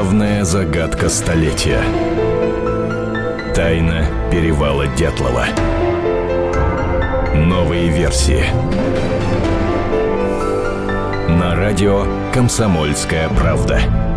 Главная загадка столетия. Тайна перевала Дятлова. Новые версии. На радио «Комсомольская правда».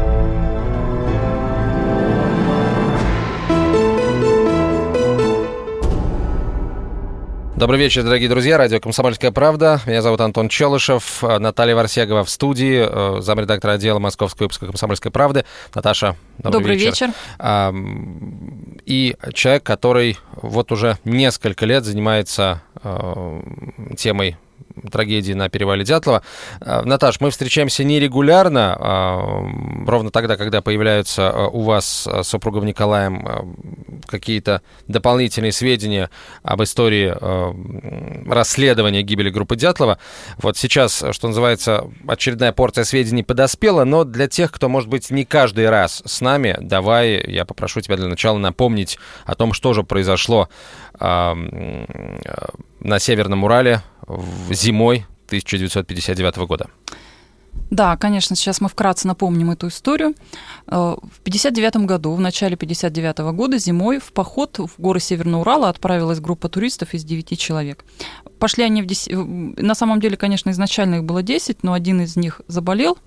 Добрый вечер, дорогие друзья. Радио «Комсомольская правда». Меня зовут Антон Челышев. Наталья Варсегова в студии, э, замредактора отдела Московского выпуска «Комсомольской правды». Наташа, добрый, добрый вечер. вечер. И человек, который вот уже несколько лет занимается э, темой трагедии на перевале Дятлова. Э, Наташ, мы встречаемся нерегулярно, а, ровно тогда, когда появляются э, у вас с супругом Николаем э, какие-то дополнительные сведения об истории расследования гибели группы Дятлова. Вот сейчас, что называется, очередная порция сведений подоспела, но для тех, кто, может быть, не каждый раз с нами, давай, я попрошу тебя для начала напомнить о том, что же произошло на Северном Урале зимой 1959 года. Да, конечно, сейчас мы вкратце напомним эту историю. Э, в 59 году, в начале 59 года, зимой в поход в горы Северного Урала отправилась группа туристов из 9 человек. Пошли они в 10... На самом деле, конечно, изначально их было 10, но один из них заболел,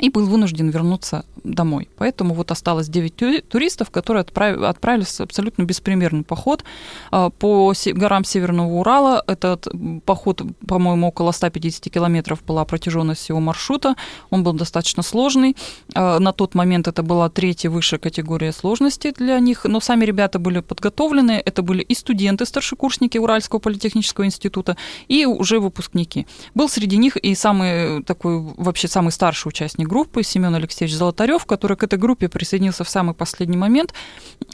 и был вынужден вернуться домой. Поэтому вот осталось 9 туристов, которые отправились в абсолютно беспримерный поход а, по горам Северного Урала. Этот поход, по-моему, около 150 километров была протяженность всего маршрута. Он был достаточно сложный. А, на тот момент это была третья высшая категория сложности для них, но сами ребята были подготовлены. Это были и студенты, старшекурсники Уральского политехнического института, и уже выпускники. Был среди них и самый такой, вообще самый старший участник участник группы Семен Алексеевич Золотарев, который к этой группе присоединился в самый последний момент.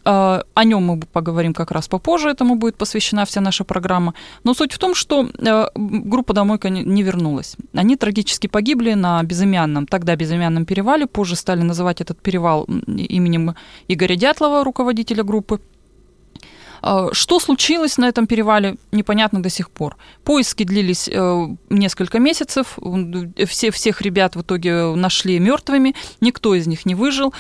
А, о нем мы поговорим как раз попозже, этому будет посвящена вся наша программа. Но суть в том, что а, группа «Домойка» не вернулась. Они трагически погибли на безымянном, тогда безымянном перевале, позже стали называть этот перевал именем Игоря Дятлова, руководителя группы. А, что случилось на этом перевале, непонятно до сих пор. Поиски длились э, несколько месяцев. Все, всех ребят в итоге нашли мертвыми. Никто из них не выжил.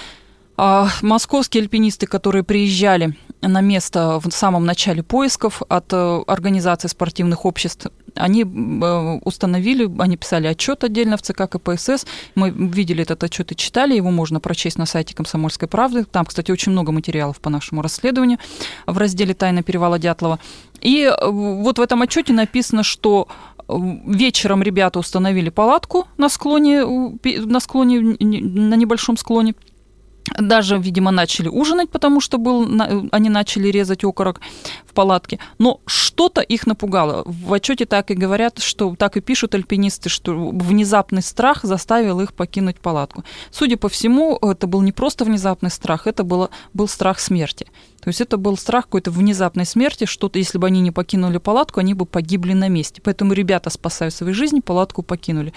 А, московские альпинисты, которые приезжали на место в самом начале поисков от э, организации спортивных обществ, они э, установили, они писали отчет отдельно в ЦК КПСС. Мы видели этот отчет и читали, его можно прочесть на сайте Комсомольской правды. Там, кстати, очень много материалов по нашему расследованию в разделе «Тайна перевала Дятлова». И э, вот в этом отчете написано, что вечером ребята установили палатку на склоне, на склоне, на небольшом склоне – даже, видимо, начали ужинать, потому что был, они начали резать окорок в палатке. Но что-то их напугало. В отчете так и говорят, что так и пишут альпинисты, что внезапный страх заставил их покинуть палатку. Судя по всему, это был не просто внезапный страх, это было, был страх смерти. То есть это был страх какой-то внезапной смерти, что-то, если бы они не покинули палатку, они бы погибли на месте. Поэтому ребята, спасая свои жизни, палатку покинули.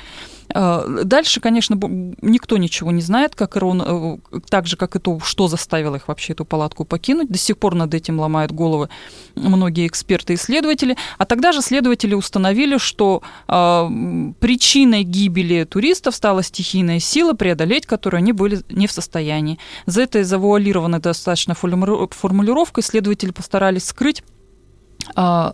А, дальше, конечно, никто ничего не знает, как и Рон, э, так же, как и то, что заставило их вообще эту палатку покинуть. До сих пор над этим ломают головы многие эксперты и исследователи. А тогда же следователи установили, что э, причиной гибели туристов стала стихийная сила, преодолеть которую они были не в состоянии. За это завуалированной достаточно формулировкой следователи постарались скрыть э,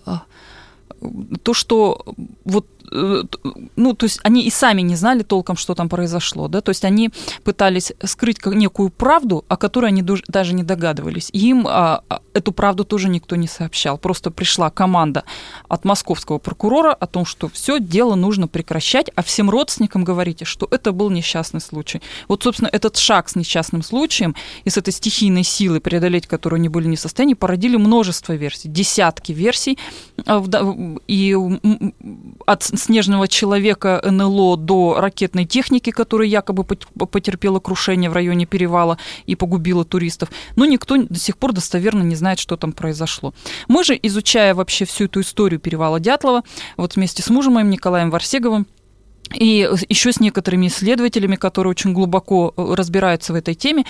то, что вот ну, то есть они и сами не знали толком, что там произошло, да, то есть они пытались скрыть некую правду, о которой они даже не догадывались. Им а, а, эту правду тоже никто не сообщал. Просто пришла команда от московского прокурора о том, что все дело нужно прекращать, а всем родственникам говорите, что это был несчастный случай. Вот, собственно, этот шаг с несчастным случаем и с этой стихийной силой, преодолеть которую они были не в состоянии, породили множество версий, десятки версий. А, и от снежного человека НЛО до ракетной техники, которая якобы потерпела крушение в районе перевала и погубила туристов. Но никто до сих пор достоверно не знает, что там произошло. Мы же, изучая вообще всю эту историю перевала Дятлова, вот вместе с мужем моим Николаем Варсеговым, и еще с некоторыми исследователями, которые очень глубоко э, разбираются в этой теме,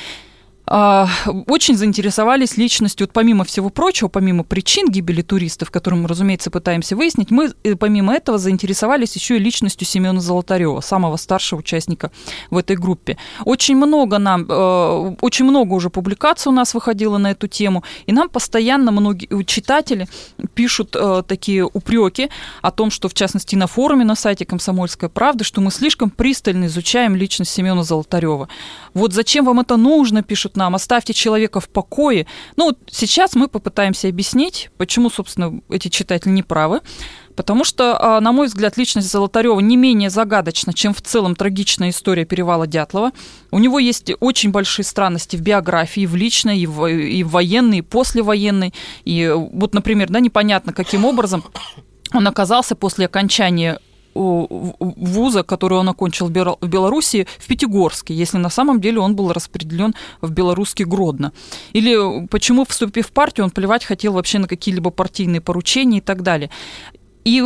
очень заинтересовались личностью, вот помимо всего прочего, помимо причин гибели туристов, которые мы, разумеется, пытаемся выяснить, мы э, помимо этого заинтересовались еще и личностью Семена Золотарева, самого старшего участника в этой группе. Очень много нам, э, очень много уже публикаций у нас выходило на эту тему, и нам постоянно многие читатели пишут э, такие упреки о том, что, в частности, на форуме на сайте «Комсомольской правды», что мы слишком пристально изучаем личность Семена Золотарева. Вот зачем вам это нужно, пишут нам, оставьте человека в покое. Ну, вот сейчас мы попытаемся объяснить, почему, собственно, эти читатели не правы. Потому что, а, на мой взгляд, личность Золотарева не менее загадочна, чем в целом трагичная история перевала Дятлова. У него есть очень большие странности в биографии, в личной, и в, и в военной, и послевоенной. И вот, например, да, непонятно, каким образом он оказался после окончания вуза, который он окончил в Беларуси, в Пятигорске, если на самом деле он был распределен в белорусский Гродно. Или почему, вступив в партию, он плевать хотел вообще на какие-либо партийные поручения и так далее. И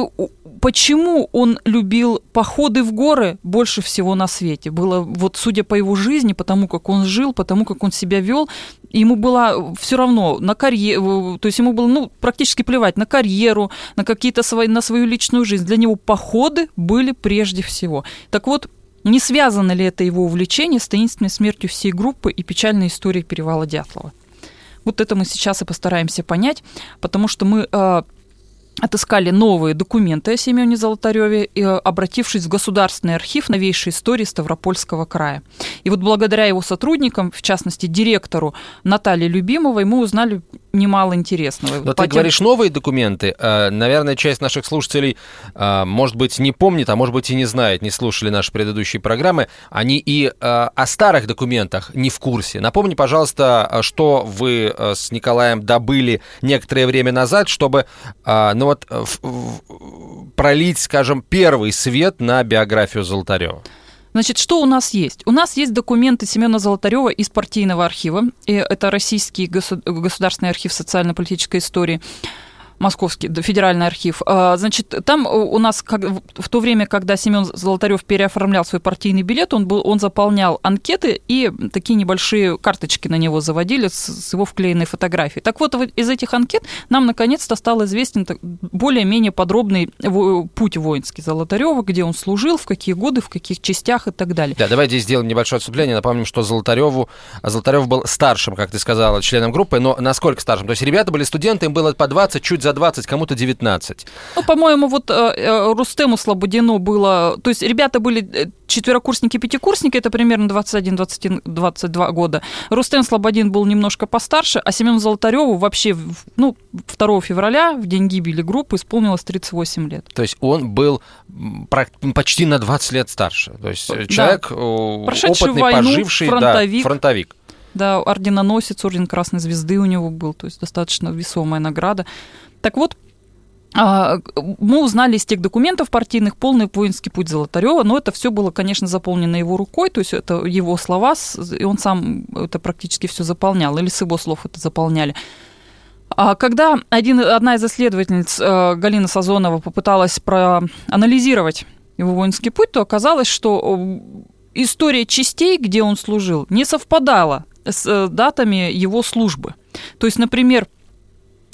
почему он любил походы в горы больше всего на свете? Было вот судя по его жизни, потому как он жил, потому как он себя вел, ему было все равно на карьеру, то есть ему было ну, практически плевать на карьеру, на какие-то свои, на свою личную жизнь. Для него походы были прежде всего. Так вот, не связано ли это его увлечение с таинственной смертью всей группы и печальной историей перевала Дятлова? Вот это мы сейчас и постараемся понять, потому что мы э, отыскали новые документы о Семене Золотареве, обратившись в Государственный архив новейшей истории Ставропольского края. И вот благодаря его сотрудникам, в частности, директору Наталье Любимовой, мы узнали немало интересного. Но ты тем... говоришь новые документы. Э, наверное, часть наших слушателей, э, может быть, не помнит, а может быть и не знает, не слушали наши предыдущие программы. Они и э, о старых документах не в курсе. Напомни, пожалуйста, что вы с Николаем добыли некоторое время назад, чтобы ну вот, пролить, скажем, первый свет на биографию Золотарева. Значит, что у нас есть? У нас есть документы Семена Золотарева из партийного архива. И это Российский государственный архив социально-политической истории. Московский федеральный архив. А, значит, там у нас как, в то время, когда Семен Золотарев переоформлял свой партийный билет, он, был, он заполнял анкеты и такие небольшие карточки на него заводили с, с его вклеенной фотографией. Так вот, из этих анкет нам наконец-то стал известен более-менее подробный путь воинский Золотарева, где он служил, в какие годы, в каких частях и так далее. Да, давайте сделаем небольшое отступление. Напомним, что Золотареву, Золотарев был старшим, как ты сказала, членом группы, но насколько старшим? То есть ребята были студенты, им было по 20, чуть за за 20, кому-то 19. Ну, по-моему, вот э, э, Рустему Слободину было... То есть ребята были э, четверокурсники, пятикурсники, это примерно 21, 21, 22 года. Рустем Слободин был немножко постарше, а Семену Золотареву вообще, ну, 2 февраля, в день гибели группы, исполнилось 38 лет. То есть он был почти на 20 лет старше. То есть да. человек Прошедший опытный, войну, поживший, фронтовик. Да, фронтовик. Да, орденоносец, орден Красной Звезды у него был, то есть достаточно весомая награда. Так вот, а, мы узнали из тех документов партийных полный воинский путь Золотарева, но это все было, конечно, заполнено его рукой, то есть это его слова, и он сам это практически все заполнял, или с его слов это заполняли. А когда один, одна из исследовательниц, э, Галина Сазонова, попыталась проанализировать его воинский путь, то оказалось, что история частей, где он служил, не совпадала с э, датами его службы. То есть, например,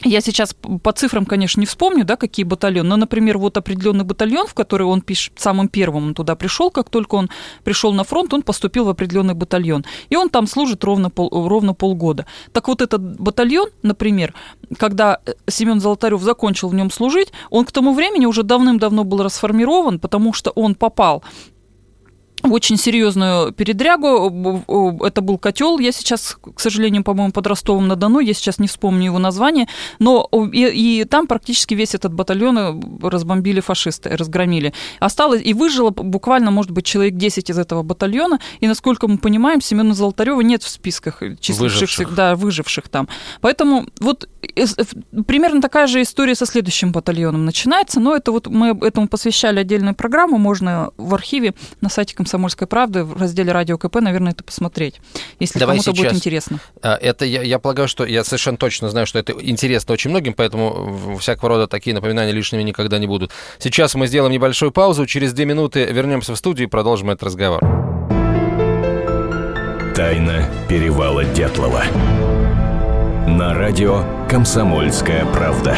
я сейчас по цифрам, конечно, не вспомню, да, какие батальоны, но, например, вот определенный батальон, в который он пишет, самым первым он туда пришел, как только он пришел на фронт, он поступил в определенный батальон, и он там служит ровно, пол, ровно полгода. Так вот этот батальон, например, когда Семен Золотарев закончил в нем служить, он к тому времени уже давным-давно был расформирован, потому что он попал в очень серьезную передрягу. Это был котел. Я сейчас, к сожалению, по-моему, под Ростовом на Дону. Я сейчас не вспомню его название. Но и, и там практически весь этот батальон э, разбомбили фашисты, разгромили. Осталось и выжило буквально, может быть, человек 10 из этого батальона. И, насколько мы понимаем, Семена Золотарева нет в списках числившихся, выживших. да, выживших там. Поэтому вот примерно такая же история со следующим батальоном начинается. Но это вот мы этому посвящали отдельную программу. Можно в архиве на сайте «Комсомольской правды» в разделе «Радио КП», наверное, это посмотреть, если Давай кому-то будет интересно. А, это я, я полагаю, что я совершенно точно знаю, что это интересно очень многим, поэтому всякого рода такие напоминания лишними никогда не будут. Сейчас мы сделаем небольшую паузу, через две минуты вернемся в студию и продолжим этот разговор. Тайна перевала Дятлова. На радио «Комсомольская правда».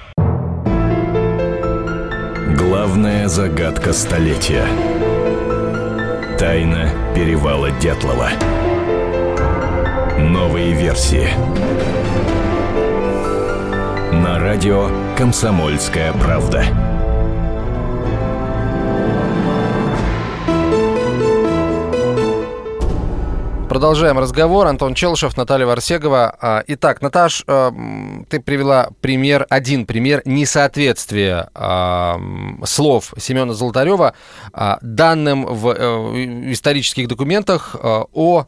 Главная загадка столетия. Тайна перевала Дятлова. Новые версии. На радио «Комсомольская правда». Продолжаем разговор. Антон Челышев, Наталья Варсегова. А, итак, Наташ, э, ты привела пример, один пример несоответствия а, слов Семена Золотарева а, данным в э, исторических документах э, о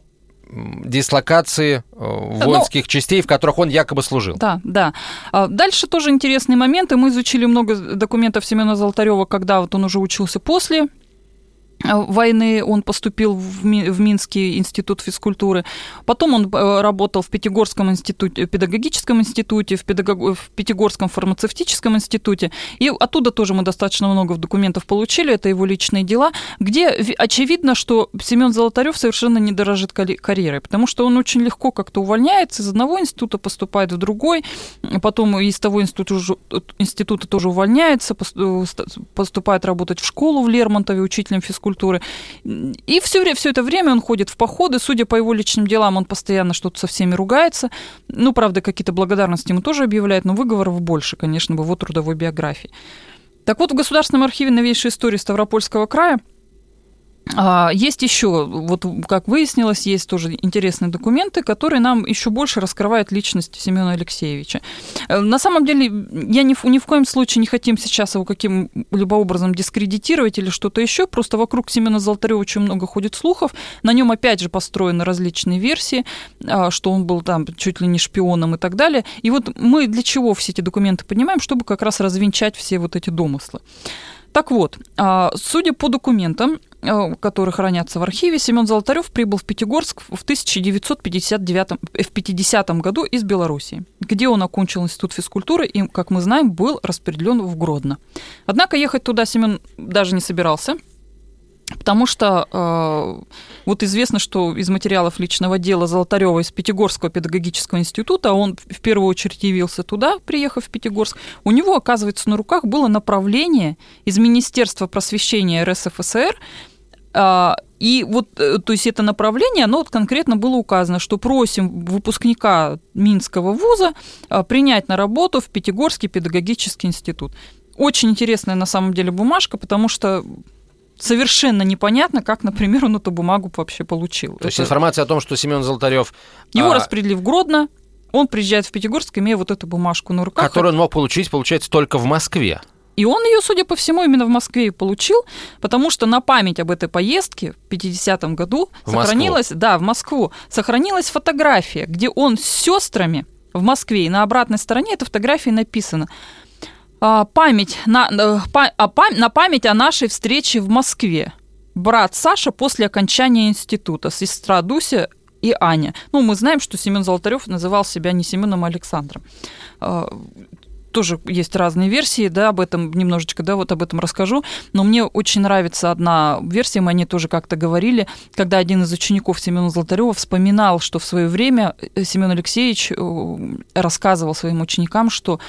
дислокации воинских Но... частей, в которых он якобы служил. Да, да. Дальше тоже интересные моменты. Мы изучили много документов Семена Золотарева, когда вот он уже учился после Э, войны он поступил в, Минский институт физкультуры. Потом он э, работал в Пятигорском институте, педагогическом институте, в, педагог... в Пятигорском фармацевтическом институте. И оттуда тоже мы достаточно много документов получили, это его личные дела, где очевидно, что Семен Золотарев совершенно не дорожит карьерой, потому что он очень легко как-то увольняется из одного института, поступает в другой, потом из того института, института тоже увольняется, э, поступает работать в школу в Лермонтове учителем физкультуры культуры. И все, все это время он ходит в походы. Судя по его личным делам, он постоянно что-то со всеми ругается. Ну, правда, какие-то благодарности ему тоже объявляет, но выговоров больше, конечно, в его трудовой биографии. Так вот, в Государственном архиве новейшей истории Ставропольского края есть еще, вот как выяснилось, есть тоже интересные документы, которые нам еще больше раскрывают личность Семена Алексеевича. Э, на самом деле, я ни, ни в коем случае не хотим сейчас его каким-либо образом дискредитировать или что-то еще, просто вокруг Семена Золотарева очень много ходит слухов, на нем опять же построены различные версии, а, что он был там чуть ли не шпионом и так далее. И вот мы для чего все эти документы поднимаем, чтобы как раз развенчать все вот эти домыслы. Так вот, а, судя по документам, э, которые хранятся в архиве, Семен Золотарев прибыл в Пятигорск в 1959 э, в 50 году из Белоруссии, где он окончил институт физкультуры и, как мы знаем, был распределен в Гродно. Однако ехать туда Семен даже не собирался – Потому что э, вот известно, что из материалов личного дела Золотарева из Пятигорского педагогического института, он в первую очередь явился туда, приехав в Пятигорск, у него, оказывается, на руках было направление из Министерства просвещения РСФСР, э, и вот, э, то есть это направление, оно вот конкретно было указано, что просим выпускника Минского вуза э, принять на работу в Пятигорский педагогический институт. Очень интересная на самом деле бумажка, потому что совершенно непонятно, как, например, он эту бумагу вообще получил. То Это... есть информация о том, что Семен Золотарев... Его а... распределили в Гродно, он приезжает в Пятигорск, имея вот эту бумажку на руках. Которую он мог получить, получается, только в Москве. И он ее, судя по всему, именно в Москве и получил, потому что на память об этой поездке в 50-м году в сохранилась, Москву. да, в Москву, сохранилась фотография, где он с сестрами в Москве, и на обратной стороне этой фотографии написано память на, э, а, на память о нашей встрече в Москве. Брат Саша после окончания института, сестра Дуся и Аня. Ну, мы знаем, что Семен Золотарев называл себя не Семеном, а Александром. Тоже есть разные версии, да, об этом немножечко, да, вот об этом расскажу. Но мне очень нравится одна версия, мы о ней тоже как-то говорили, когда один из учеников Семена Золотарева вспоминал, что в свое время э, Семен Алексеевич э, рассказывал своим ученикам, что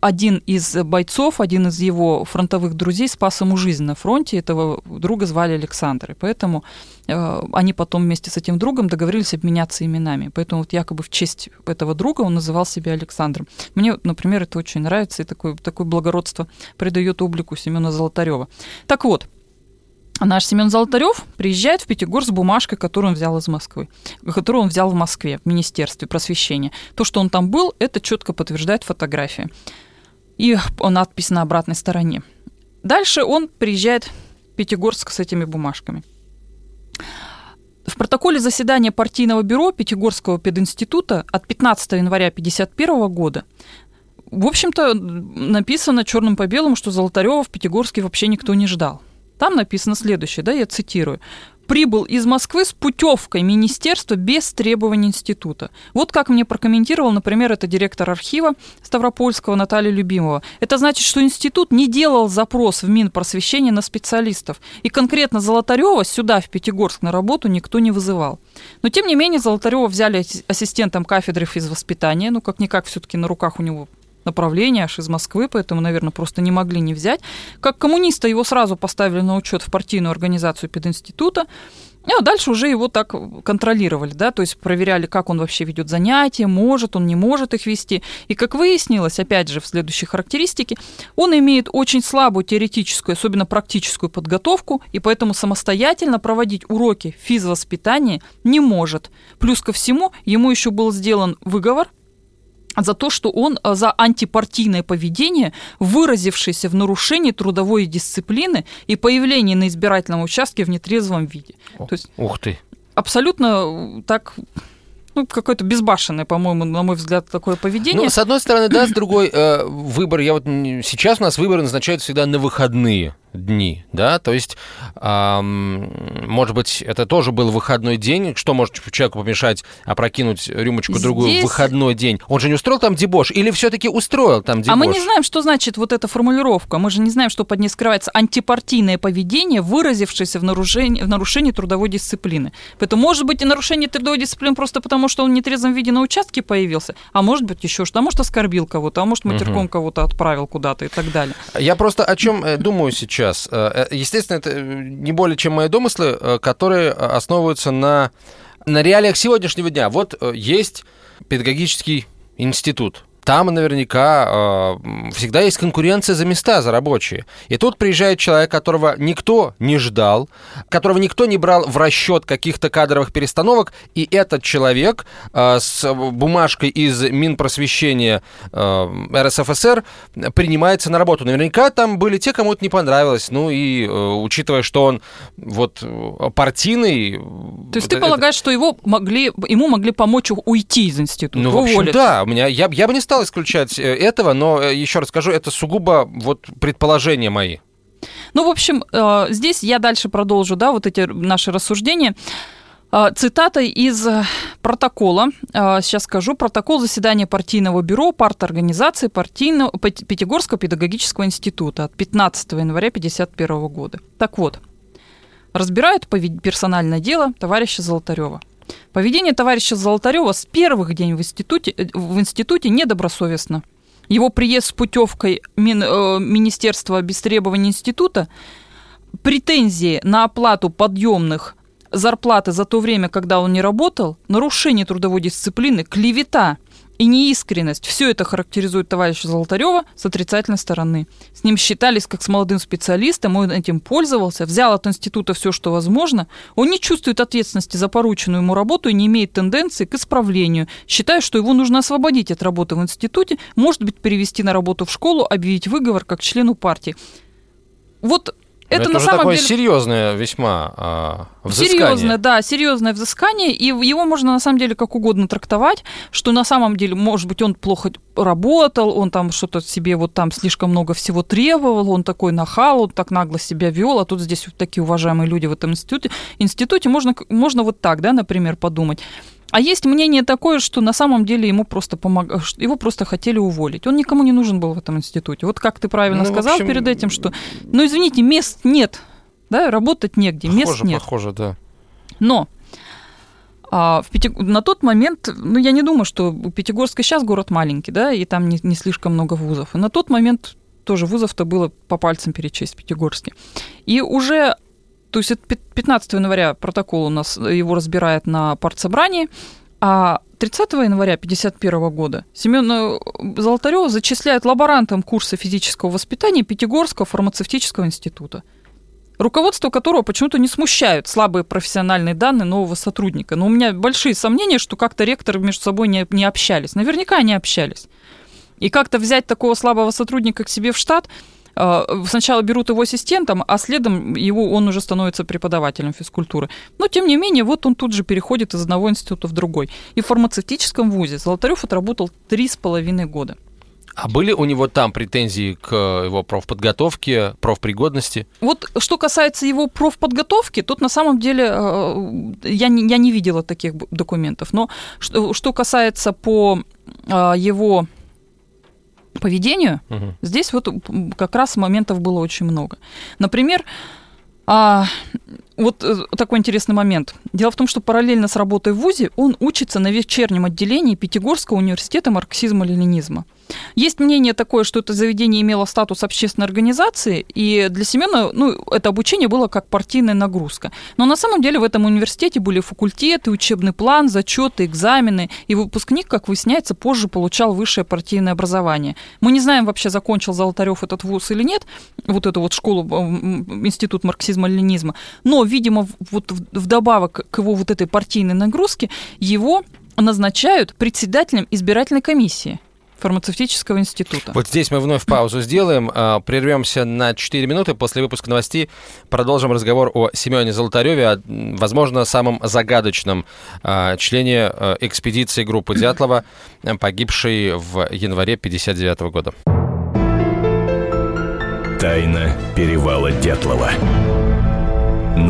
один из бойцов, один из его фронтовых друзей спас ему жизнь на фронте, этого друга звали Александр, и поэтому они потом вместе с этим другом договорились обменяться именами. Поэтому вот якобы в честь этого друга он называл себя Александром. Мне, например, это очень нравится, и такое, такое благородство придает облику Семена Золотарева. Так вот, наш Семен Золотарев приезжает в Пятигорск с бумажкой, которую он взял из Москвы, которую он взял в Москве, в Министерстве просвещения. То, что он там был, это четко подтверждает фотография. И надпись на обратной стороне. Дальше он приезжает Пятигорск с этими бумажками. В протоколе заседания партийного бюро Пятигорского пединститута от 15 января 1951 года в общем-то, написано черным по белому, что Золотарева в Пятигорске вообще никто не ждал. Там написано следующее, да, я цитирую прибыл из Москвы с путевкой министерства без требований института. Вот как мне прокомментировал, например, это директор архива Ставропольского Наталья Любимова. Это значит, что институт не делал запрос в Минпросвещение на специалистов. И конкретно Золотарева сюда, в Пятигорск, на работу никто не вызывал. Но, тем не менее, Золотарева взяли ассистентом кафедры физвоспитания. Ну, как-никак, все-таки на руках у него направление, аж из Москвы, поэтому, наверное, просто не могли не взять. Как коммуниста его сразу поставили на учет в партийную организацию пединститута, а дальше уже его так контролировали, да, то есть проверяли, как он вообще ведет занятия, может он, не может их вести. И как выяснилось, опять же, в следующей характеристике, он имеет очень слабую теоретическую, особенно практическую подготовку, и поэтому самостоятельно проводить уроки физвоспитания не может. Плюс ко всему, ему еще был сделан выговор за то, что он э, за антипартийное поведение, выразившееся в нарушении трудовой дисциплины и появлении на избирательном участке в нетрезвом виде. О, то есть ух ты. Абсолютно э, так ну, какое-то безбашенное, по-моему, на мой взгляд, такое поведение. Ну, с одной стороны, да, с другой, э, выбор, я вот сейчас у нас выборы назначают всегда на выходные дни, да, то есть, эм, может быть, это тоже был выходной день, что может человеку помешать опрокинуть рюмочку другую Здесь... в выходной день? Он же не устроил там дебош или все-таки устроил там дебош? А мы не знаем, что значит вот эта формулировка, мы же не знаем, что под ней скрывается антипартийное поведение, выразившееся в нарушении, в нарушении трудовой дисциплины. Поэтому, может быть, и нарушение трудовой дисциплины просто потому, что он в нетрезвом виде на участке появился, а может быть еще что, а может оскорбил кого-то, а может матерком угу. кого-то отправил куда-то и так далее. Я просто о чем э, думаю сейчас сейчас. Э, э, естественно, это не более чем мои домыслы, э, которые основываются на, на реалиях сегодняшнего дня. Вот есть педагогический институт, там наверняка э, всегда есть конкуренция за места, за рабочие. И тут приезжает человек, которого никто не ждал, которого никто не брал в расчет каких-то кадровых перестановок, и этот человек э, с бумажкой из Минпросвещения э, РСФСР принимается на работу. Наверняка там были те, кому это не понравилось. Ну и э, учитывая, что он вот партийный... То есть ты полагаешь, что его могли, ему могли помочь уйти из института, Ну, в общем, да. У меня, я, я бы не стал стал исключать э, этого, но э, еще раз скажу, это сугубо вот предположения мои. Ну, в общем, э, здесь я дальше продолжу, да, вот эти наши рассуждения. Цитата из протокола, сейчас скажу, протокол заседания партийного бюро парторганизации партийного, Пятигорского педагогического института от 15 января 1951 года. Так вот, разбирают персональное дело товарища Золотарева. Поведение товарища Золотарева с первых дней в институте, э, в институте недобросовестно. Его приезд с путевкой мин, э, Министерства без требований института, претензии на оплату подъемных зарплаты за то время, когда он не работал, нарушение трудовой дисциплины, клевета и неискренность. Все это характеризует товарища Золотарева с отрицательной стороны. С ним считались как с молодым специалистом, он этим пользовался, взял от института все, что возможно. Он не чувствует ответственности за порученную ему работу и не имеет тенденции к исправлению. Считая, что его нужно освободить от работы в институте, может быть, перевести на работу в школу, объявить выговор как члену партии. Вот это, это на самом такое деле... серьезное весьма а, взыскание. Серьезное, да, серьезное взыскание, и его можно на самом деле как угодно трактовать, что на самом деле, может быть, он плохо работал, он там что-то себе вот там слишком много всего требовал, он такой нахал, он так нагло себя вел, а тут здесь вот такие уважаемые люди в этом институте. Институте можно, можно вот так, да, например, подумать. А есть мнение такое, что на самом деле ему просто помог... его просто хотели уволить. Он никому не нужен был в этом институте. Вот как ты правильно ну, сказал общем... перед этим, что, ну извините, мест нет, да, работать негде, похоже, мест нет. Похоже, да. Но а, в Пяти... на тот момент, ну я не думаю, что Пятигорск сейчас город маленький, да, и там не, не слишком много вузов. И на тот момент тоже вузов-то было по пальцам перечесть в Пятигорске. И уже то есть это 15 января протокол у нас, э, его разбирает на партсобрании, а 30 января 1951 года Семен э, Золотарев зачисляет лаборантом курса физического воспитания Пятигорского фармацевтического института, руководство которого почему-то не смущают слабые профессиональные данные нового сотрудника. Но у меня большие сомнения, что как-то ректоры между собой не, не общались. Наверняка они общались. И как-то взять такого слабого сотрудника к себе в штат – сначала берут его ассистентом, а следом его, он уже становится преподавателем физкультуры. Но, тем не менее, вот он тут же переходит из одного института в другой. И в фармацевтическом вузе Золотарев отработал три с половиной года. А были у него там претензии к его профподготовке, профпригодности? Вот что касается его профподготовки, тут на самом деле э, я не, я не видела таких документов. Но что, что касается по э, его поведению, угу. здесь вот как раз моментов было очень много. Например, а, вот э, такой интересный момент. Дело в том, что параллельно с работой в ВУЗе он учится на вечернем отделении Пятигорского университета марксизма-ленинизма. Есть мнение такое, что это заведение имело статус общественной организации, и для Семена ну, это обучение было как партийная нагрузка. Но на самом деле в этом университете были факультеты, учебный план, зачеты, экзамены, и выпускник, как выясняется, позже получал высшее партийное образование. Мы не знаем вообще, закончил Золотарев этот вуз или нет, вот эту вот школу, институт марксизма-ленинизма, но, видимо, вот вдобавок к его вот этой партийной нагрузке, его назначают председателем избирательной комиссии фармацевтического института. Вот здесь мы вновь паузу сделаем, а, прервемся на 4 минуты. После выпуска новостей продолжим разговор о Семене Золотареве, возможно, самом загадочном а, члене а, экспедиции группы Дятлова, погибшей в январе 59 года. Тайна перевала Дятлова.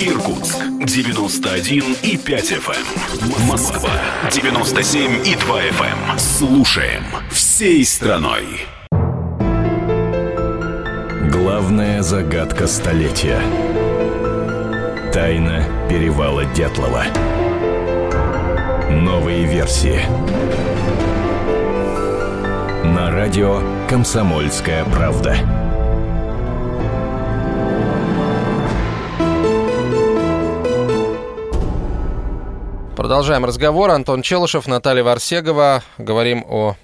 Эм. Иркутск 91 и 5 FM. Эм. Москва 97 и 2 FM. Слушаем всей страной. Главная загадка столетия. Тайна перевала Дятлова. Новые версии. На радио «Комсомольская правда». Продолжаем разговор. Антон Челышев, Наталья Варсегова. Говорим о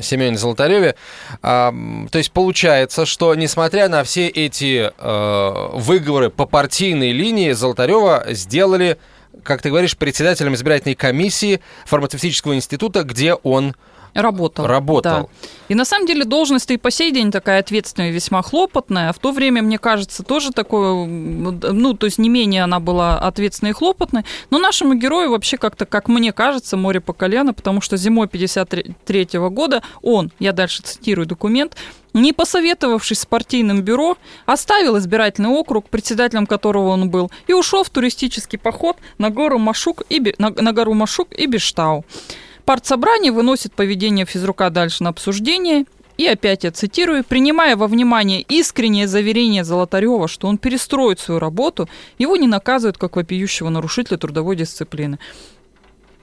Семене Золотареве. А, то есть получается, что несмотря на все эти э, выговоры по партийной линии, Золотарева сделали, как ты говоришь, председателем избирательной комиссии фармацевтического института, где он Работал. Работал. Да. И на самом деле должность и по сей день такая ответственная, весьма хлопотная. В то время, мне кажется, тоже такое, ну, то есть не менее она была ответственной и хлопотной. Но нашему герою вообще как-то, как мне кажется, море по колено, потому что зимой 53 -го года он, я дальше цитирую документ, не посоветовавшись с партийным бюро, оставил избирательный округ, председателем которого он был, и ушел в туристический поход на гору Машук и, на, на гору Машук и Бештау. Партсобрание выносит поведение физрука дальше на обсуждение. И опять я цитирую, принимая во внимание искреннее заверение Золотарева, что он перестроит свою работу, его не наказывают как вопиющего нарушителя трудовой дисциплины.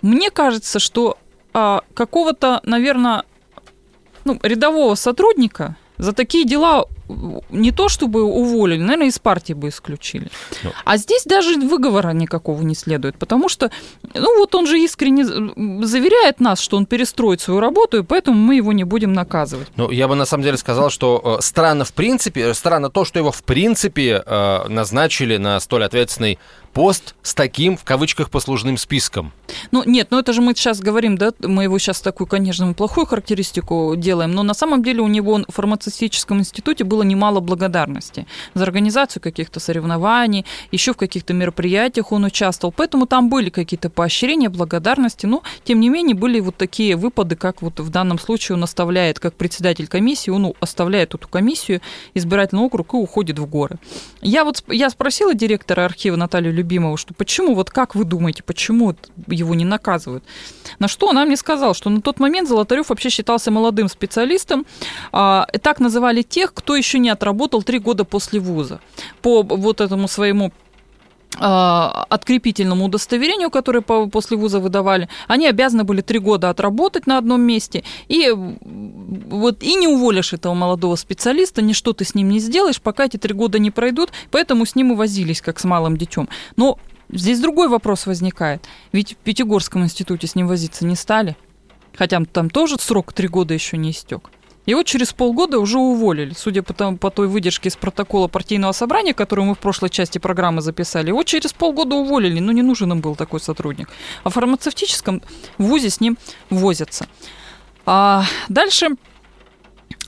Мне кажется, что а, какого-то, наверное, ну, рядового сотрудника за такие дела не то чтобы уволили, наверное, из партии бы исключили. Ну. А здесь даже выговора никакого не следует, потому что, ну вот он же искренне заверяет нас, что он перестроит свою работу, и поэтому мы его не будем наказывать. Ну, я бы на самом деле сказал, что э, странно в принципе, странно то, что его в принципе э, назначили на столь ответственный пост с таким, в кавычках, послужным списком. Ну, нет, ну это же мы сейчас говорим, да, мы его сейчас такую, конечно, плохую характеристику делаем, но на самом деле у него в фармацевтическом институте было немало благодарности за организацию каких-то соревнований, еще в каких-то мероприятиях он участвовал, поэтому там были какие-то поощрения, благодарности, но, тем не менее, были вот такие выпады, как вот в данном случае он оставляет, как председатель комиссии, он оставляет эту комиссию, избирательный округ и уходит в горы. Я вот я спросила директора архива Наталью Любимову, что почему, вот как вы думаете, почему его не наказывают? На что она мне сказала, что на тот момент Золотарев вообще считался молодым специалистом. А, так называли тех, кто еще не отработал три года после вуза. По вот этому своему а, открепительному удостоверению, которое после вуза выдавали, они обязаны были три года отработать на одном месте, и вот и не уволишь этого молодого специалиста, ничто ты с ним не сделаешь, пока эти три года не пройдут, поэтому с ним и возились, как с малым детем. Но здесь другой вопрос возникает, ведь в Пятигорском институте с ним возиться не стали, хотя там тоже срок три года еще не истек. Его через полгода уже уволили, судя по, тому, по той выдержке из протокола партийного собрания, которую мы в прошлой части программы записали. Его через полгода уволили, ну не нужен им был такой сотрудник. А в фармацевтическом вузе с ним возятся. А дальше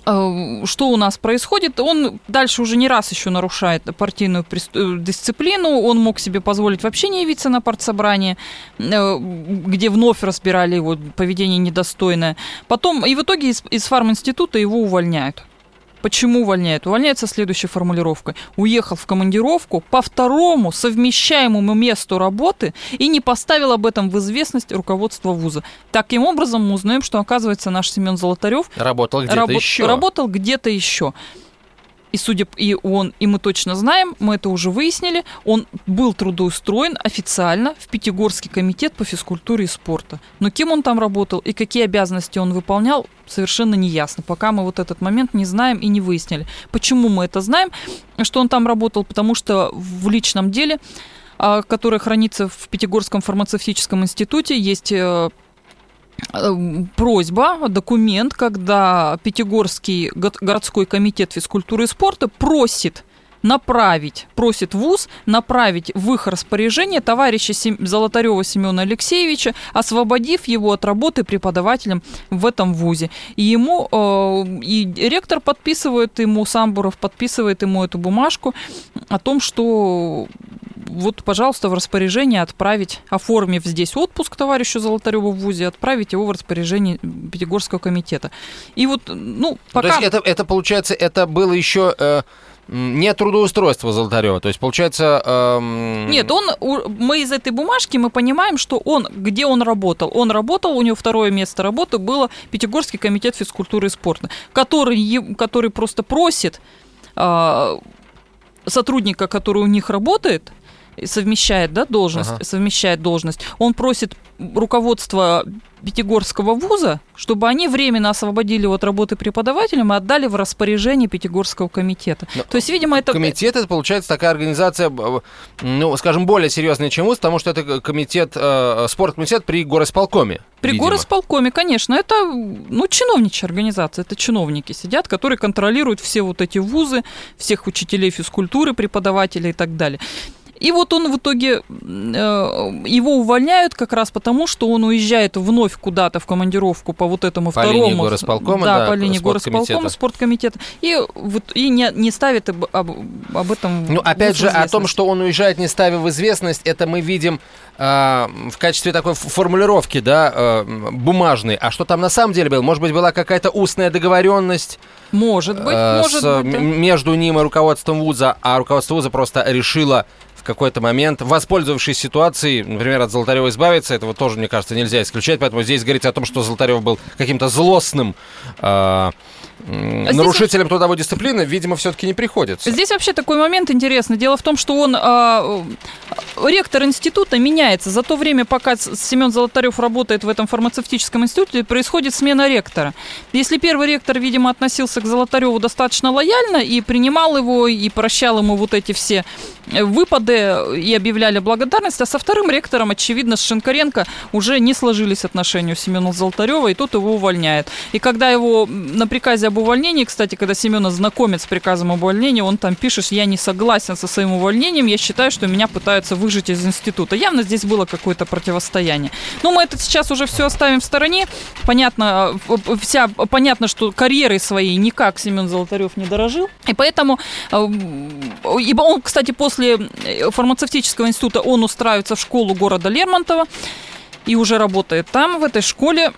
что у нас происходит. Он дальше уже не раз еще нарушает партийную э, дисциплину. Он мог себе позволить вообще не явиться на партсобрание, э, где вновь разбирали его поведение недостойное. Потом, и в итоге из, из фарминститута его увольняют. Почему увольняют? Увольняется следующей формулировкой. Уехал в командировку по второму совмещаемому месту работы и не поставил об этом в известность руководство вуза. Таким образом, мы узнаем, что, оказывается, наш Семен Золотарев работал где-то рабо- еще. Работал где-то еще. И судя и он, и мы точно знаем, мы это уже выяснили, он был трудоустроен официально в Пятигорский комитет по физкультуре и спорту. Но кем он там работал и какие обязанности он выполнял, совершенно не ясно. Пока мы вот этот момент не знаем и не выяснили. Почему мы это знаем, что он там работал? Потому что в личном деле а, которое хранится в Пятигорском фармацевтическом институте, есть Э, просьба, документ, когда Пятигорский городской комитет физкультуры и спорта просит направить, просит ВУЗ направить в их распоряжение товарища Сем... Золотарева Семена Алексеевича, освободив его от работы преподавателем в этом ВУЗе. И ему, э, и ректор подписывает ему, Самбуров подписывает ему эту бумажку о том, что вот, пожалуйста, в распоряжение отправить, оформив здесь отпуск товарищу Золотареву в ВУЗе, отправить его в распоряжение Пятигорского комитета. И вот, ну, пока... То есть это, это получается, это было еще... Э не трудоустройство Золотарева. То есть, получается... Эм... Нет, он, мы из этой бумажки мы понимаем, что он, где он работал. Он работал, у него второе место работы было Пятигорский комитет физкультуры и спорта, который, который просто просит э, сотрудника, который у них работает, совмещает да, должность, ага. совмещает должность, он просит руководство Пятигорского вуза, чтобы они временно освободили от работы преподавателем и отдали в распоряжение Пятигорского комитета. Но То есть, видимо, это... Комитет, это, получается, такая организация, ну, скажем, более серьезная, чем вуз, потому что это комитет, э, спорткомитет при горосполкоме. При видимо. горосполкоме, конечно. Это, ну, чиновничья организация, это чиновники сидят, которые контролируют все вот эти вузы, всех учителей физкультуры, преподавателей и так далее. И вот он в итоге, э, его увольняют как раз потому, что он уезжает вновь куда-то в командировку по вот этому по второму... Линии горосполкома, да, да, по линии горосполкома, спорткомитета. И, вот, и не, не ставит об, об, об этом Ну, опять же, о том, что он уезжает, не ставя в известность, это мы видим э, в качестве такой формулировки, да, э, бумажной. А что там на самом деле было? Может быть, была какая-то устная договоренность? Может быть, э, может с, быть. Да. Между ним и руководством вуза, а руководство вуза просто решило в какой-то момент, воспользовавшись ситуацией, например, от Золотарева избавиться, этого тоже, мне кажется, нельзя исключать, поэтому здесь говорится о том, что Золотарев был каким-то злостным э, нарушителем здесь... трудовой дисциплины, видимо, все-таки не приходится. Здесь вообще такой момент интересный. Дело в том, что он, э, ректор института меняется. За то время, пока Семен Золотарев работает в этом фармацевтическом институте, происходит смена ректора. Если первый ректор, видимо, относился к Золотареву достаточно лояльно и принимал его, и прощал ему вот эти все выпады и объявляли благодарность, а со вторым ректором, очевидно, с Шинкаренко уже не сложились отношения у Семена Золотарева, и тот его увольняет. И когда его на приказе об увольнении, кстати, когда Семена знакомит с приказом об увольнении, он там пишет, я не согласен со своим увольнением, я считаю, что меня пытаются выжить из института. Явно здесь было какое-то противостояние. Но мы это сейчас уже все оставим в стороне. Понятно, вся, понятно, что карьерой своей никак Семен Золотарев не дорожил. И поэтому, э, ибо он, кстати, после фармацевтического института он устраивается в школу города Лермонтова и уже работает там, в этой школе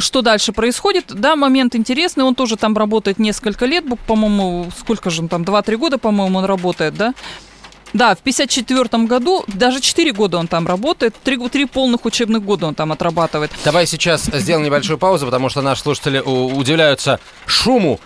что дальше происходит. Да, момент интересный, он тоже там работает несколько лет, по-моему, сколько же он там, 2-3 года, по-моему, он работает, да? Да, в 54 году, даже 4 года он там работает, 3, 3 полных учебных года он там отрабатывает. Давай сейчас сделаем небольшую паузу, потому что наши слушатели удивляются шуму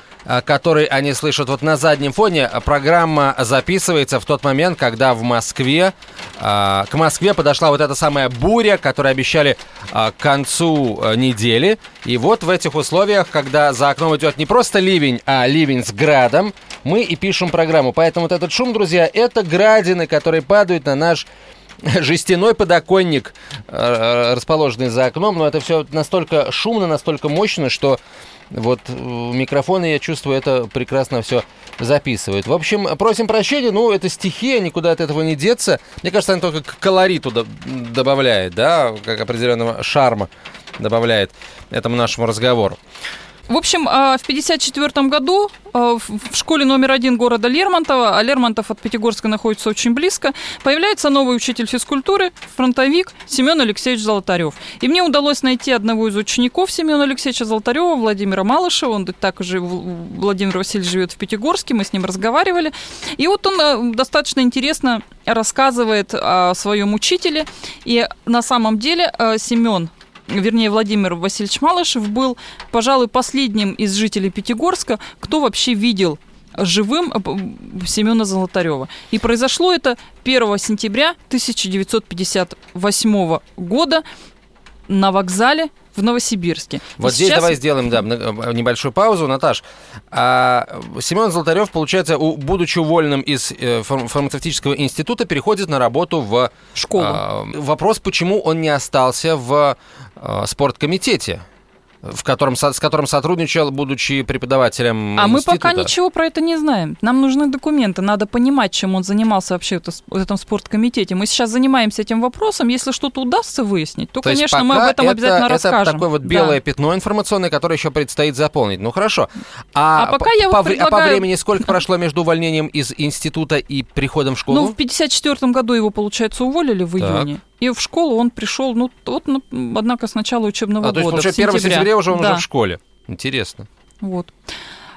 который они слышат вот на заднем фоне, программа записывается в тот момент, когда в Москве, а, к Москве подошла вот эта самая буря, которую обещали а, к концу недели. И вот в этих условиях, когда за окном идет не просто ливень, а ливень с градом, мы и пишем программу. Поэтому вот этот шум, друзья, это градины, которые падают на наш жестяной подоконник, расположенный за окном, но это все настолько шумно, настолько мощно, что вот э, микрофоны, я чувствую, это прекрасно все записывают. В общем, просим прощения, ну, это стихия, никуда от этого не деться. Мне кажется, она только колориту добавляет, да, как определенного шарма добавляет этому нашему разговору. В общем, а, в 1954 году а, в школе номер один города Лермонтова, а Лермонтов от Пятигорска находится очень близко, появляется новый учитель физкультуры, фронтовик Семен Алексеевич Золотарев. И мне удалось найти одного из учеников Семена Алексеевича Золотарева, Владимира Малышева. Он также, Владимир Васильевич живет в Пятигорске, мы с ним разговаривали. И вот он а, достаточно интересно рассказывает о своем учителе. И на самом деле Семен вернее, Владимир Васильевич Малышев был, пожалуй, последним из жителей Пятигорска, кто вообще видел живым э, Семена Золотарева. И произошло это 1 сентября 1958 года на вокзале в Новосибирске. Вот и здесь сейчас... давай сделаем да, э, небольшую паузу. Наташ, а Семен Золотарев, получается, будучи уволенным из э, фармацевтического института, переходит на работу в школу. А, вопрос, почему он не остался в а, спорткомитете? В котором, с которым сотрудничал, будучи преподавателем А института. мы пока ничего про это не знаем. Нам нужны документы, надо понимать, чем он занимался вообще в этом спорткомитете. Мы сейчас занимаемся этим вопросом. Если что-то удастся выяснить, то, то конечно, мы об этом это, обязательно это расскажем. Это такое вот белое да. пятно информационное, которое еще предстоит заполнить. Ну хорошо. А, а пока я по, предлагаю... а по времени сколько прошло между увольнением из института и приходом в школу? Ну, в 54 году его, получается, уволили в июне. И в школу он пришел, ну, вот, однако, с начала учебного а, года. То есть, уже 1 сентября уже он да. уже в школе. Интересно. Вот.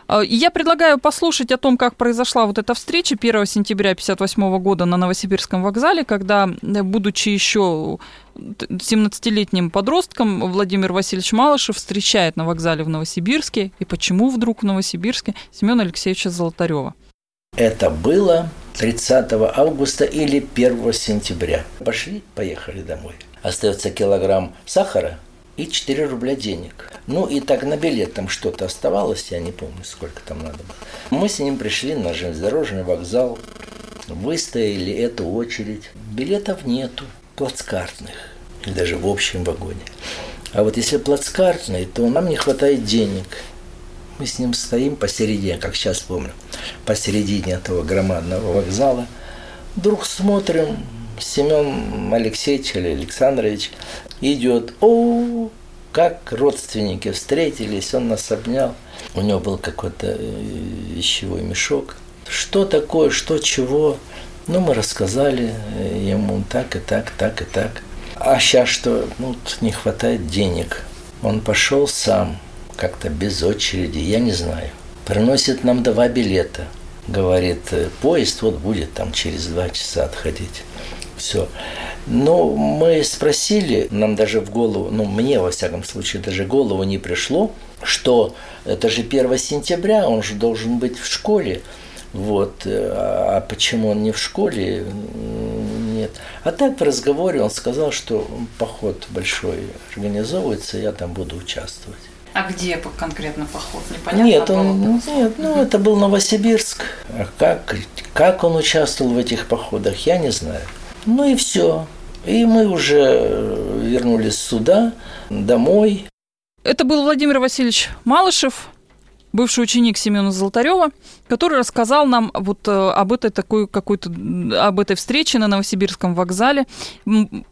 А, и я предлагаю послушать о том, как произошла вот эта встреча 1 сентября 1958 года на Новосибирском вокзале, когда, э, будучи еще 17-летним подростком, Владимир Васильевич Малышев встречает на вокзале в Новосибирске. И почему вдруг в Новосибирске Семена Алексеевича Золотарева? Это было 30 августа или 1 сентября. Пошли, поехали домой. Остается килограмм сахара и 4 рубля денег. Ну и так на билет там что-то оставалось, я не помню, сколько там надо было. Мы с ним пришли на железнодорожный вокзал, выстояли эту очередь. Билетов нету, плацкартных, или даже в общем вагоне. А вот если плацкартный, то нам не хватает денег. Мы с ним стоим посередине, как сейчас помню, посередине этого громадного вокзала. Вдруг смотрим, Семен Алексеевич или Александрович идет. О, как родственники встретились, он нас обнял. У него был какой-то э, вещевой мешок. Что такое, что чего? Ну, мы рассказали э, ему так и так, так и так. А сейчас что? Ну, не хватает денег. Он пошел сам, как-то без очереди, я не знаю. Приносит нам два билета. Говорит, «Э, поезд вот будет там через два часа отходить. Все. Но мы спросили, нам даже в голову, ну мне во всяком случае даже голову не пришло, что это же 1 сентября, он же должен быть в школе. Вот. Э, а почему он не в школе? Нет. А так в разговоре он сказал, что поход большой организовывается, я там буду участвовать. А где конкретно поход? Непонятно нет, он, было? нет, ну это был Новосибирск. А как, как он участвовал в этих походах, я не знаю. Ну и все. И мы уже вернулись сюда, домой. Это был Владимир Васильевич Малышев, бывший ученик Семена Золотарева, который рассказал нам вот э, об этой такой какой-то об этой встрече на Новосибирском вокзале.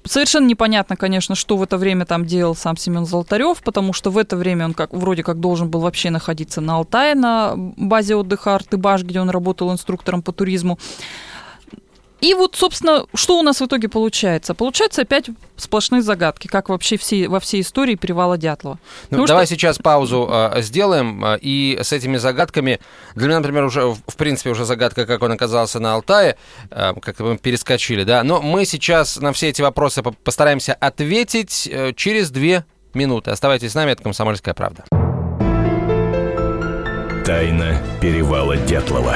Совершенно непонятно, конечно, что в это время там делал сам Семен Золотарев, потому что в это время он как вроде как должен был вообще находиться на Алтае на базе отдыха Артыбаш, где он работал инструктором по туризму. И вот, собственно, что у нас в итоге получается? Получается опять сплошные загадки, как вообще все, во всей истории перевала Дятлова. Ну, давай что... сейчас паузу э, сделаем, э, и с этими загадками, для меня, например, уже, в принципе, уже загадка, как он оказался на Алтае, э, как-то мы перескочили, да, но мы сейчас на все эти вопросы постараемся ответить э, через две минуты. Оставайтесь с нами, это «Комсомольская правда». Тайна перевала Дятлова.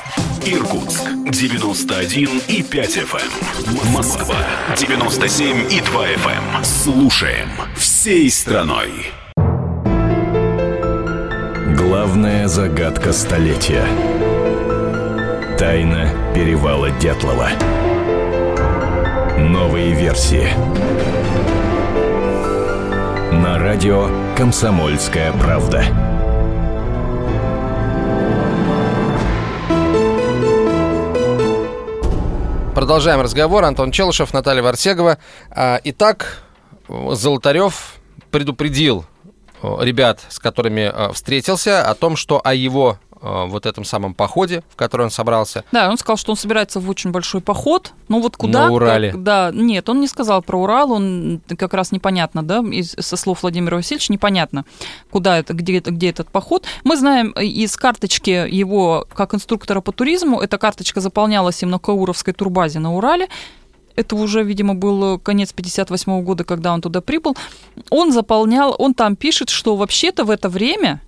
Эм. Иркутск 91 и 5 FM. Эм. Москва 97 и 2 FM. Слушаем всей страной. Главная загадка столетия. Тайна перевала Дятлова. Новые версии. На радио «Комсомольская правда». Продолжаем разговор. Антон Челышев, Наталья Варсегова. А, итак, Золотарев предупредил ребят, с которыми э, встретился, о том, что о его вот этом самом походе, в который он собрался. Да, он сказал, что он собирается в очень большой поход. Ну вот куда? На Урале. Как, да, нет, он не сказал про Урал, он как раз непонятно, да, из, со слов Владимира Васильевича непонятно, куда это, где, где этот поход. Мы знаем из карточки его как инструктора по туризму, эта карточка заполнялась им на Кауровской турбазе на Урале, это уже, видимо, был конец 58 года, когда он туда прибыл, он заполнял, он там пишет, что вообще-то в это время,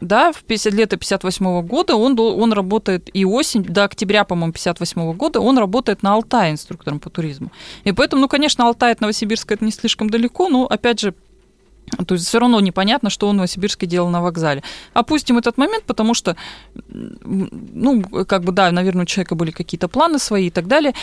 да, в 50 лето 58 года он, он работает и осень, до октября, по-моему, 58 года он работает на Алтае инструктором по туризму. И поэтому, ну, конечно, Алтай от Новосибирска это не слишком далеко, но, опять же, то есть все равно непонятно, что он в Новосибирске делал на вокзале. Опустим этот момент, потому что, ну, как бы, да, наверное, у человека были какие-то планы свои и так далее.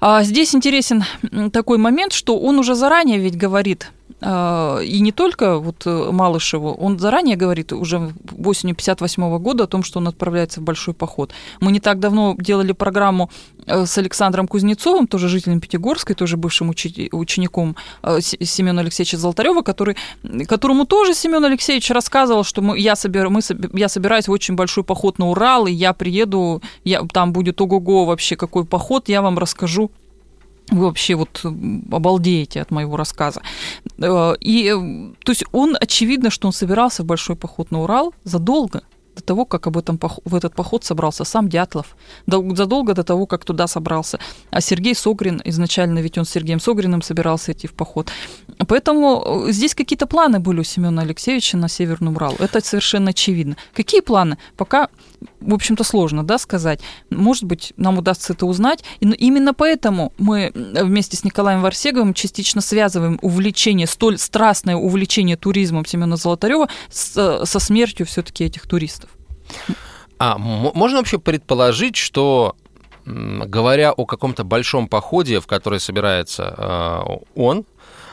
А здесь интересен такой момент, что он уже заранее ведь говорит, и не только вот э, Малышеву, он заранее говорит уже осенью 58 года о том, что он отправляется в большой поход. Мы не так давно делали программу э, с Александром Кузнецовым, тоже жителем Пятигорской, тоже бывшим учеником э, Семена Алексеевича Золотарева, который, которому тоже Семен Алексеевич рассказывал, что мы, я, собер, мы, я собираюсь в очень большой поход на Урал, и я приеду, я, там будет ого-го вообще какой поход, я вам расскажу вы вообще вот обалдеете от моего рассказа. Э, и, э, то есть он, очевидно, что он собирался в большой поход на Урал задолго до того, как об этом, в этот поход собрался сам Дятлов, задолго до того, как туда собрался. А Сергей Согрин, изначально ведь он с Сергеем Согриным собирался идти в поход. Поэтому э, здесь какие-то планы были у Семена Алексеевича на Северный Урал. Это совершенно очевидно. Какие планы? Пока в общем-то, сложно да, сказать. Может быть, нам удастся это узнать. И именно поэтому мы вместе с Николаем Варсеговым частично связываем увлечение, столь страстное увлечение туризмом Семена Золотарева с, со смертью все-таки этих туристов. А можно вообще предположить, что говоря о каком-то большом походе, в который собирается э, он,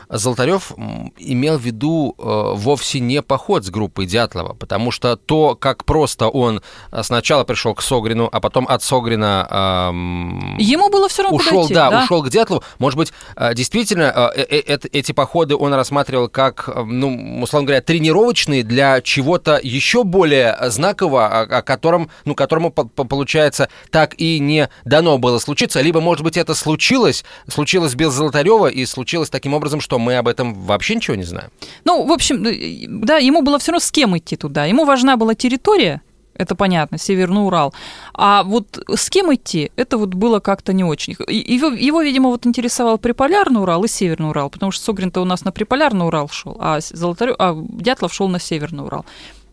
Золотарев имел в виду э, вовсе не поход с группой Дятлова, потому что то, как просто он э, сначала пришел к Согрину, а потом от Согрина эм, ему было все равно ушел, идти, да, да, ушел к Дятлову. Может быть, э, действительно эти походы он рассматривал как, ну, условно говоря, тренировочные для чего-то еще более знакового, о котором, ну, которому получается так и не дано было случиться, либо, может быть, это случилось, случилось без Золотарева и случилось таким образом, что мы об этом вообще ничего не знаем. Ну, в общем, э, да, ему было все равно с кем идти туда. Ему важна была территория, это понятно, Северный Урал. А вот с кем идти, это вот было как-то не очень. Его, его, видимо, вот интересовал Приполярный Урал и Северный Урал, потому что Согрин-то у нас на Приполярный Урал шел, а, Золотарев, а Дятлов шел на Северный Урал.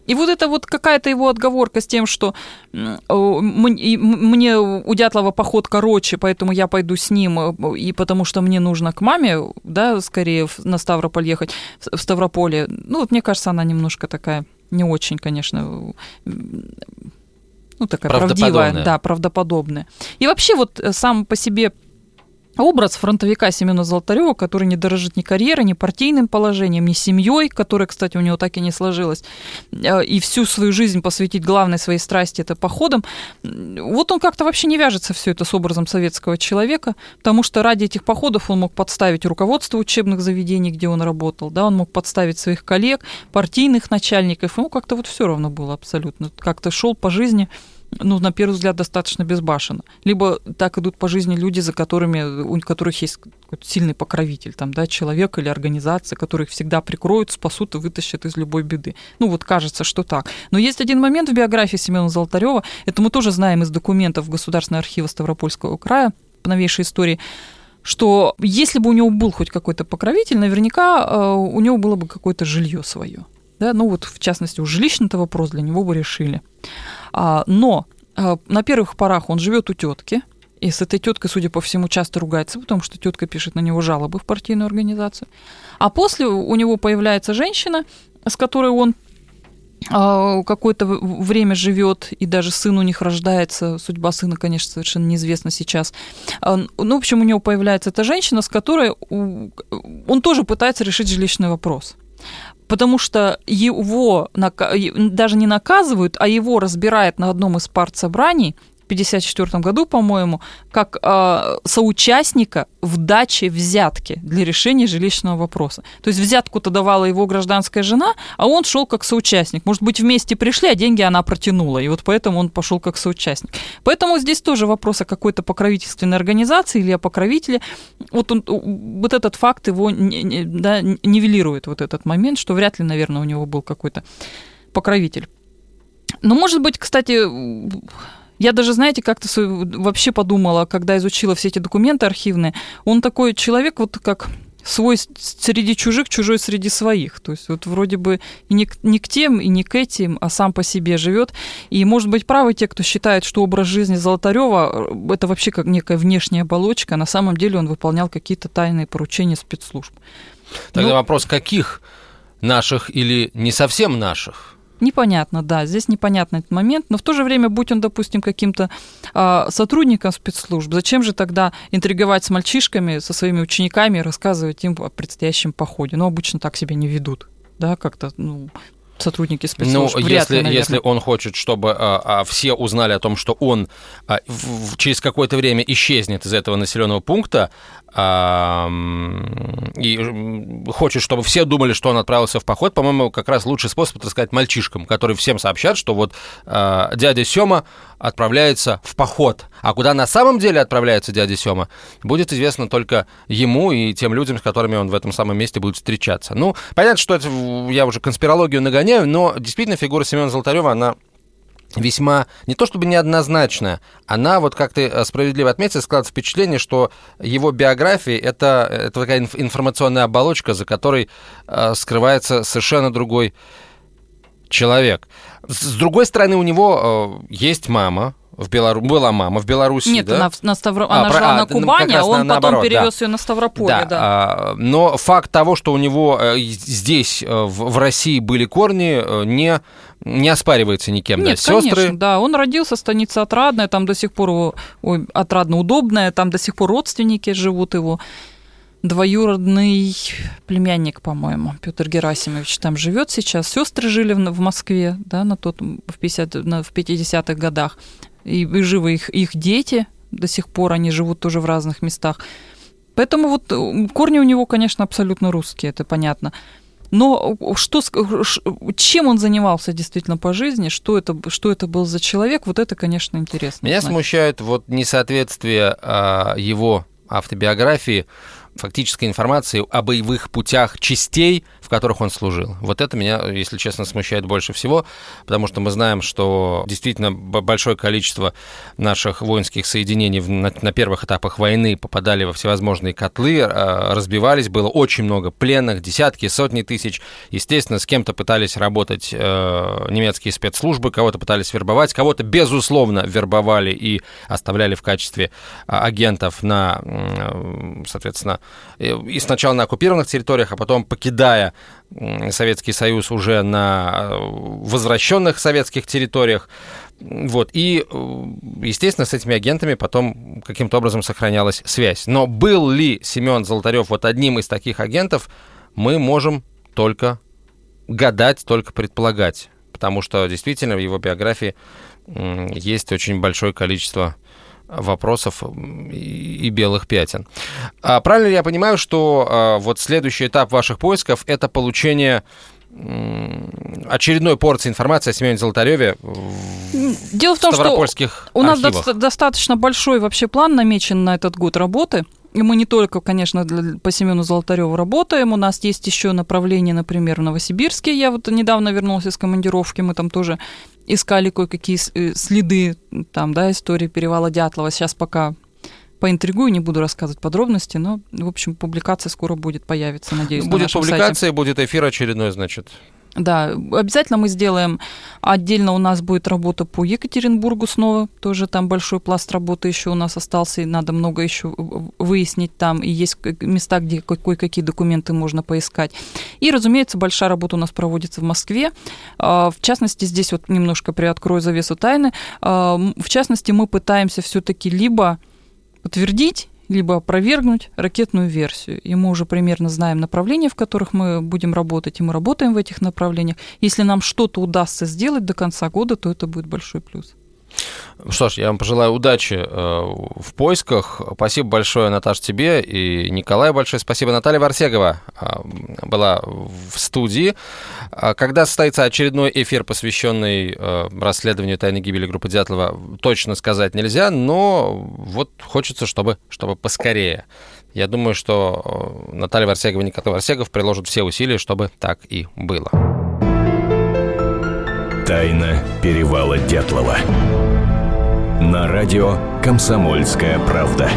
И вот это вот какая-то его отговорка с тем, что мне у Дятлова поход короче, поэтому я пойду с ним, э, и потому что мне нужно к маме, да, скорее на Ставрополь ехать, в Ставрополе. Ну, вот мне кажется, она немножко такая не очень, конечно, ну, такая правдивая, да, правдоподобная. И вообще вот э, сам по себе образ фронтовика Семена Золотарева, который не дорожит ни карьерой, ни партийным положением, ни семьей, которая, кстати, у него так и не сложилась, э, и всю свою жизнь посвятить главной своей страсти это походам, вот он как-то вообще не вяжется все это с образом советского человека, потому что ради этих походов он мог подставить руководство учебных заведений, где он работал, да, он мог подставить своих коллег, партийных начальников, ему как-то вот все равно было абсолютно, как-то шел по жизни ну, на первый взгляд, достаточно безбашенно. Либо так идут по жизни люди, за которыми, у которых есть сильный покровитель, там, да, человек или организация, которых всегда прикроют, спасут и вытащат из любой беды. Ну, вот кажется, что так. Но есть один момент в биографии Семена Золотарева, это мы тоже знаем из документов Государственного архива Ставропольского края, по новейшей истории, что если бы у него был хоть какой-то покровитель, наверняка э, у него было бы какое-то жилье свое. Да? Ну вот, в частности, у жилищный-то вопрос для него бы решили. А, но а, на первых порах он живет у тетки, и с этой теткой, судя по всему, часто ругается, потому что тетка пишет на него жалобы в партийную организацию. А после у него появляется женщина, с которой он а, какое-то время живет, и даже сын у них рождается. Судьба сына, конечно, совершенно неизвестна сейчас. Ну, в общем, у него появляется эта женщина, с которой он тоже пытается решить жилищный вопрос потому что его даже не наказывают, а его разбирают на одном из партсобраний 1954 году, по-моему, как э, соучастника в даче взятки для решения жилищного вопроса. То есть взятку-то давала его гражданская жена, а он шел как соучастник. Может быть, вместе пришли, а деньги она протянула, и вот поэтому он пошел как соучастник. Поэтому здесь тоже вопрос о какой-то покровительственной организации или о покровителе. Вот, он, вот этот факт его да, нивелирует, вот этот момент, что вряд ли, наверное, у него был какой-то покровитель. Но, может быть, кстати, я даже, знаете, как-то вообще подумала, когда изучила все эти документы архивные, он такой человек, вот как свой среди чужих, чужой среди своих. То есть вот вроде бы и не, к, не к тем, и не к этим, а сам по себе живет. И, может быть, правы те, кто считает, что образ жизни Золотарева э, это вообще как некая внешняя оболочка, а на самом деле он выполнял какие-то тайные поручения спецслужб. Тогда ну, вопрос, каких наших или не совсем наших? Непонятно, да, здесь непонятный этот момент, но в то же время, будь он, допустим, каким-то э, сотрудником спецслужб, зачем же тогда интриговать с мальчишками, со своими учениками и рассказывать им о предстоящем походе? Ну, обычно так себя не ведут, да, как-то, ну, сотрудники спецслужб. Ну, если, ли, если он хочет, чтобы а, а, все узнали о том, что он а, в, через какое-то время исчезнет из этого населенного пункта, и хочет, чтобы все думали, что он отправился в поход, по-моему, как раз лучший способ это сказать мальчишкам, которые всем сообщат, что вот а, дядя Сёма отправляется в поход. А куда на самом деле отправляется дядя Сёма, будет известно только ему и тем людям, с которыми он в этом самом месте будет встречаться. Ну, понятно, что это я уже конспирологию нагоняю, но действительно фигура Семена Золотарева, она весьма, не то чтобы неоднозначная, она, вот как ты э, справедливо отметил, складывает впечатление, что его биография это, это такая информационная оболочка, за которой э, скрывается совершенно другой человек. С другой стороны, у него э, есть мама, в Белару... Была мама в Беларуси, Нет, да? она, на Ставро... а, она про... жила а, на Кубани, а он на, потом наоборот, перевез да. ее на Ставрополе, да. да. А, но факт того, что у него э, здесь, э, в, в России, были корни, не не оспаривается никем, Нет, да, сестры. Конечно, да, он родился, станица Отрадная, там до сих пор ой, Отрадно удобная, там до сих пор родственники живут его двоюродный племянник, по-моему, Петр Герасимович там живет сейчас. Сестры жили в, в Москве, да, на тот, в, 50, на, в 50-х годах. И, и живы их, их дети, до сих пор они живут тоже в разных местах. Поэтому вот э, корни у него, конечно, абсолютно русские, это понятно. Но что, чем он занимался действительно по жизни, что это, что это был за человек, вот это, конечно, интересно. Меня знать. смущает вот несоответствие а, его автобиографии фактической информации о боевых путях частей, в которых он служил. Вот это меня, если честно, смущает больше всего, потому что мы знаем, что действительно большое количество наших воинских соединений на, на первых этапах войны попадали во всевозможные котлы, а, разбивались, было очень много пленных, десятки, сотни тысяч. Естественно, с кем-то пытались работать э, немецкие спецслужбы, кого-то пытались вербовать, кого-то, безусловно, вербовали и оставляли в качестве а, агентов на, соответственно, и сначала на оккупированных территориях, а потом покидая Советский Союз уже на возвращенных советских территориях. Вот. И, естественно, с этими агентами потом каким-то образом сохранялась связь. Но был ли Семен Золотарев вот одним из таких агентов, мы можем только гадать, только предполагать. Потому что действительно в его биографии есть очень большое количество вопросов и белых пятен. А правильно ли я понимаю, что а, вот следующий этап ваших поисков это получение очередной порции информации о Семене Золотареве Дело в том, что у нас до- достаточно большой вообще план намечен на этот год работы. И мы не только, конечно, для, по Семену Золотареву работаем, у нас есть еще направление, например, в Новосибирске. Я вот недавно вернулась из командировки, мы там тоже искали кое-какие э, следы там, да, истории перевала Дятлова. Сейчас пока поинтригую, не буду рассказывать подробности, но, в общем, публикация скоро будет, появиться, надеюсь, Будет на публикация, сайте. будет эфир очередной, значит. Да, обязательно мы сделаем. Отдельно у нас будет работа по Екатеринбургу снова. Тоже там большой пласт работы еще у нас остался, и надо много еще выяснить там. И есть места, где кое-какие документы можно поискать. И, разумеется, большая работа у нас проводится в Москве. А, в частности, здесь вот немножко приоткрою завесу тайны. А, в частности, мы пытаемся все-таки либо подтвердить либо опровергнуть ракетную версию. И мы уже примерно знаем направления, в которых мы будем работать, и мы работаем в этих направлениях. Если нам что-то удастся сделать до конца года, то это будет большой плюс. Что ж, я вам пожелаю удачи э, в поисках. Спасибо большое, Наташа, тебе и Николаю большое спасибо. Наталья Варсегова э, была в студии. А когда состоится очередной эфир, посвященный э, расследованию тайной гибели группы Дятлова, точно сказать нельзя, но вот хочется, чтобы, чтобы поскорее. Я думаю, что Наталья Варсегова и Николай Варсегов приложат все усилия, чтобы так и было. Тайна перевала Дятлова. На радио «Комсомольская правда».